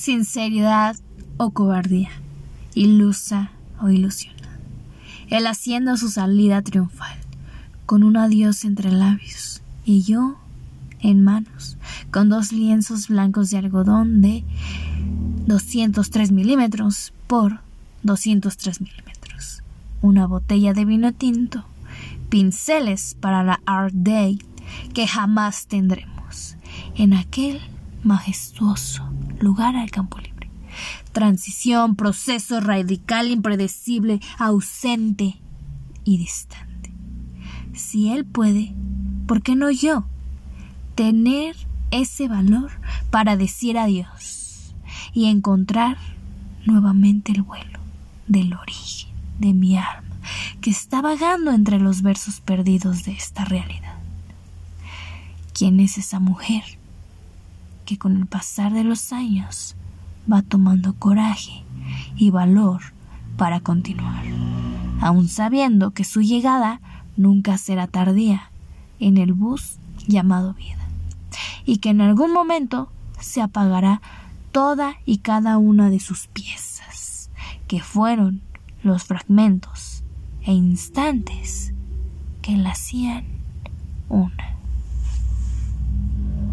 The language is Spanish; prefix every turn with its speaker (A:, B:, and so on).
A: sinceridad o cobardía, ilusa o ilusionada. Él haciendo su salida triunfal, con un adiós entre labios, y yo en manos, con dos lienzos blancos de algodón de 203 milímetros por 203 milímetros, una botella de vino tinto, pinceles para la Art Day que jamás tendremos en aquel majestuoso lugar al campo libre. Transición, proceso radical, impredecible, ausente y distante. Si él puede, ¿por qué no yo? Tener ese valor para decir adiós y encontrar nuevamente el vuelo del origen de mi alma que está vagando entre los versos perdidos de esta realidad. ¿Quién es esa mujer que con el pasar de los años va tomando coraje y valor para continuar, aun sabiendo que su llegada nunca será tardía en el bus llamado vida, y que en algún momento se apagará toda y cada una de sus piezas, que fueron los fragmentos e instantes que la hacían una.